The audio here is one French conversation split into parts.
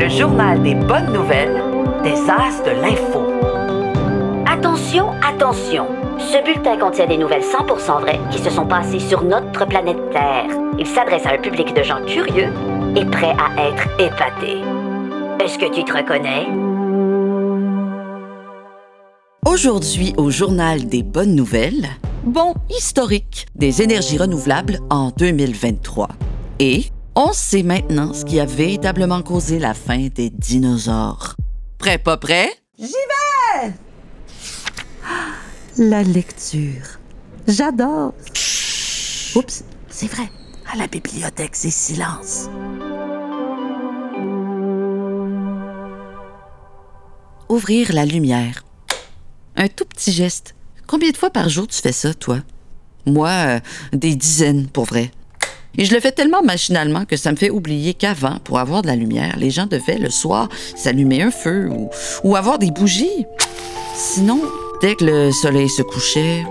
le journal des bonnes nouvelles des As de l'info. Attention, attention. Ce bulletin contient des nouvelles 100% vraies qui se sont passées sur notre planète Terre. Il s'adresse à un public de gens curieux et prêts à être épatés. Est-ce que tu te reconnais? Aujourd'hui, au journal des bonnes nouvelles, bon historique des énergies renouvelables en 2023. Et on sait maintenant ce qui a véritablement causé la fin des dinosaures. Prêt, pas prêt? J'y vais! La lecture. J'adore. Oups, c'est vrai. À la bibliothèque, c'est silence. Ouvrir la lumière. Un tout petit geste. Combien de fois par jour tu fais ça, toi? Moi, euh, des dizaines, pour vrai. Et je le fais tellement machinalement que ça me fait oublier qu'avant, pour avoir de la lumière, les gens devaient le soir s'allumer un feu ou, avoir des bougies. Sinon, dès que le soleil se couchait...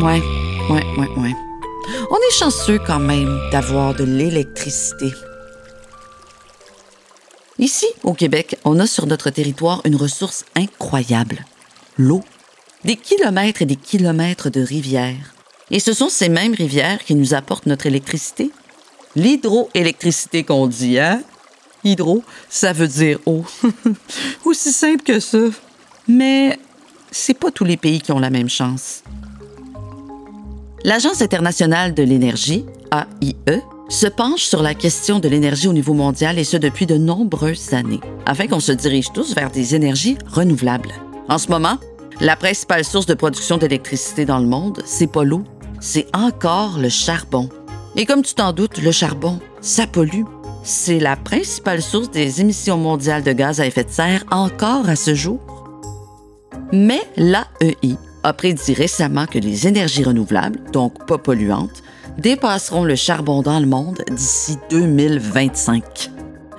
Ouais, ouais, ouais, ouais. On est chanceux quand même d'avoir de l'électricité. Ici, au Québec, on a sur notre territoire une ressource incroyable, l'eau. Des kilomètres et des kilomètres de rivières. Et ce sont ces mêmes rivières qui nous apportent notre électricité. L'hydroélectricité qu'on dit, hein? Hydro, ça veut dire eau. Aussi simple que ça. Mais c'est pas tous les pays qui ont la même chance. L'Agence internationale de l'énergie, AIE, se penche sur la question de l'énergie au niveau mondial et ce depuis de nombreuses années, afin qu'on se dirige tous vers des énergies renouvelables. En ce moment, la principale source de production d'électricité dans le monde, c'est pas l'eau, c'est encore le charbon. Et comme tu t'en doutes, le charbon, ça pollue. C'est la principale source des émissions mondiales de gaz à effet de serre encore à ce jour. Mais l'AEI a prédit récemment que les énergies renouvelables, donc pas polluantes, dépasseront le charbon dans le monde d'ici 2025.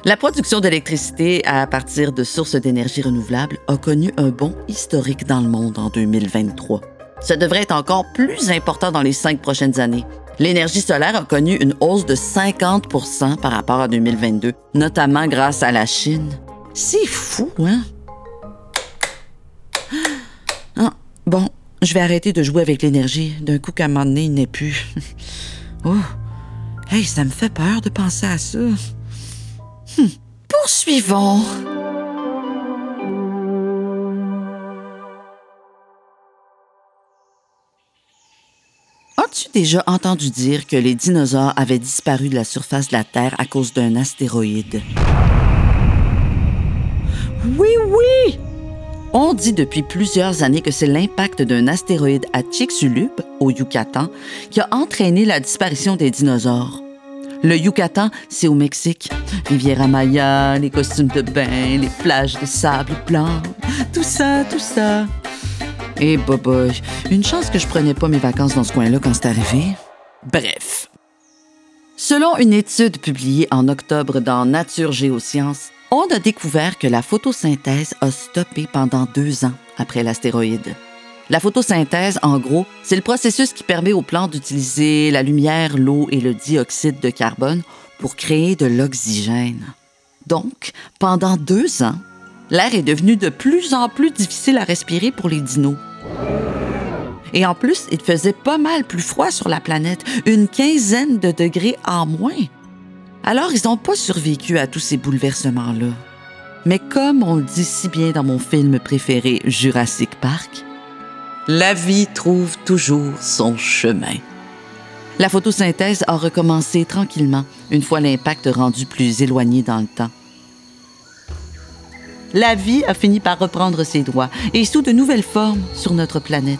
La production d'électricité à partir de sources d'énergie renouvelables a connu un bond historique dans le monde en 2023. Ça devrait être encore plus important dans les cinq prochaines années. L'énergie solaire a connu une hausse de 50 par rapport à 2022, notamment grâce à la Chine. C'est fou, hein? Ah, bon, je vais arrêter de jouer avec l'énergie. D'un coup qu'à un moment donné, il n'est plus. oh, hey, ça me fait peur de penser à ça. Hum, Poursuivons. As-tu déjà entendu dire que les dinosaures avaient disparu de la surface de la Terre à cause d'un astéroïde? Oui, oui! On dit depuis plusieurs années que c'est l'impact d'un astéroïde à Chicxulub, au Yucatan, qui a entraîné la disparition des dinosaures. Le Yucatan, c'est au Mexique. Riviera Maya, les costumes de bain, les plages de sable blanc, tout ça, tout ça. Et bobo, une chance que je prenais pas mes vacances dans ce coin-là quand c'est arrivé. Bref. Selon une étude publiée en octobre dans Nature Géosciences, on a découvert que la photosynthèse a stoppé pendant deux ans après l'astéroïde. La photosynthèse, en gros, c'est le processus qui permet aux plantes d'utiliser la lumière, l'eau et le dioxyde de carbone pour créer de l'oxygène. Donc, pendant deux ans, l'air est devenu de plus en plus difficile à respirer pour les dinos. Et en plus, il faisait pas mal plus froid sur la planète, une quinzaine de degrés en moins. Alors, ils n'ont pas survécu à tous ces bouleversements-là. Mais comme on le dit si bien dans mon film préféré Jurassic Park, la vie trouve toujours son chemin. La photosynthèse a recommencé tranquillement une fois l'impact rendu plus éloigné dans le temps. La vie a fini par reprendre ses droits et sous de nouvelles formes sur notre planète.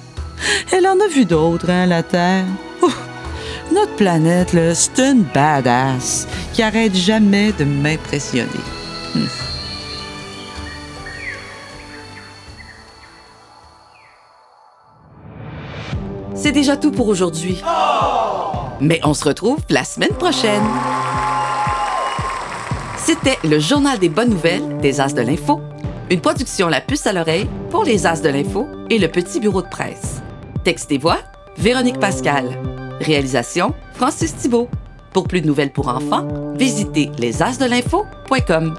Elle en a vu d'autres, hein, la Terre. Notre planète, c'est une badass qui arrête jamais de m'impressionner. C'est déjà tout pour aujourd'hui. Mais on se retrouve la semaine prochaine. C'était le Journal des bonnes nouvelles des As de l'Info, une production La Puce à l'oreille pour les As de l'Info et le Petit Bureau de presse. Texte et voix, Véronique Pascal. Réalisation, Francis Thibault. Pour plus de nouvelles pour enfants, visitez lesasdelinfo.com.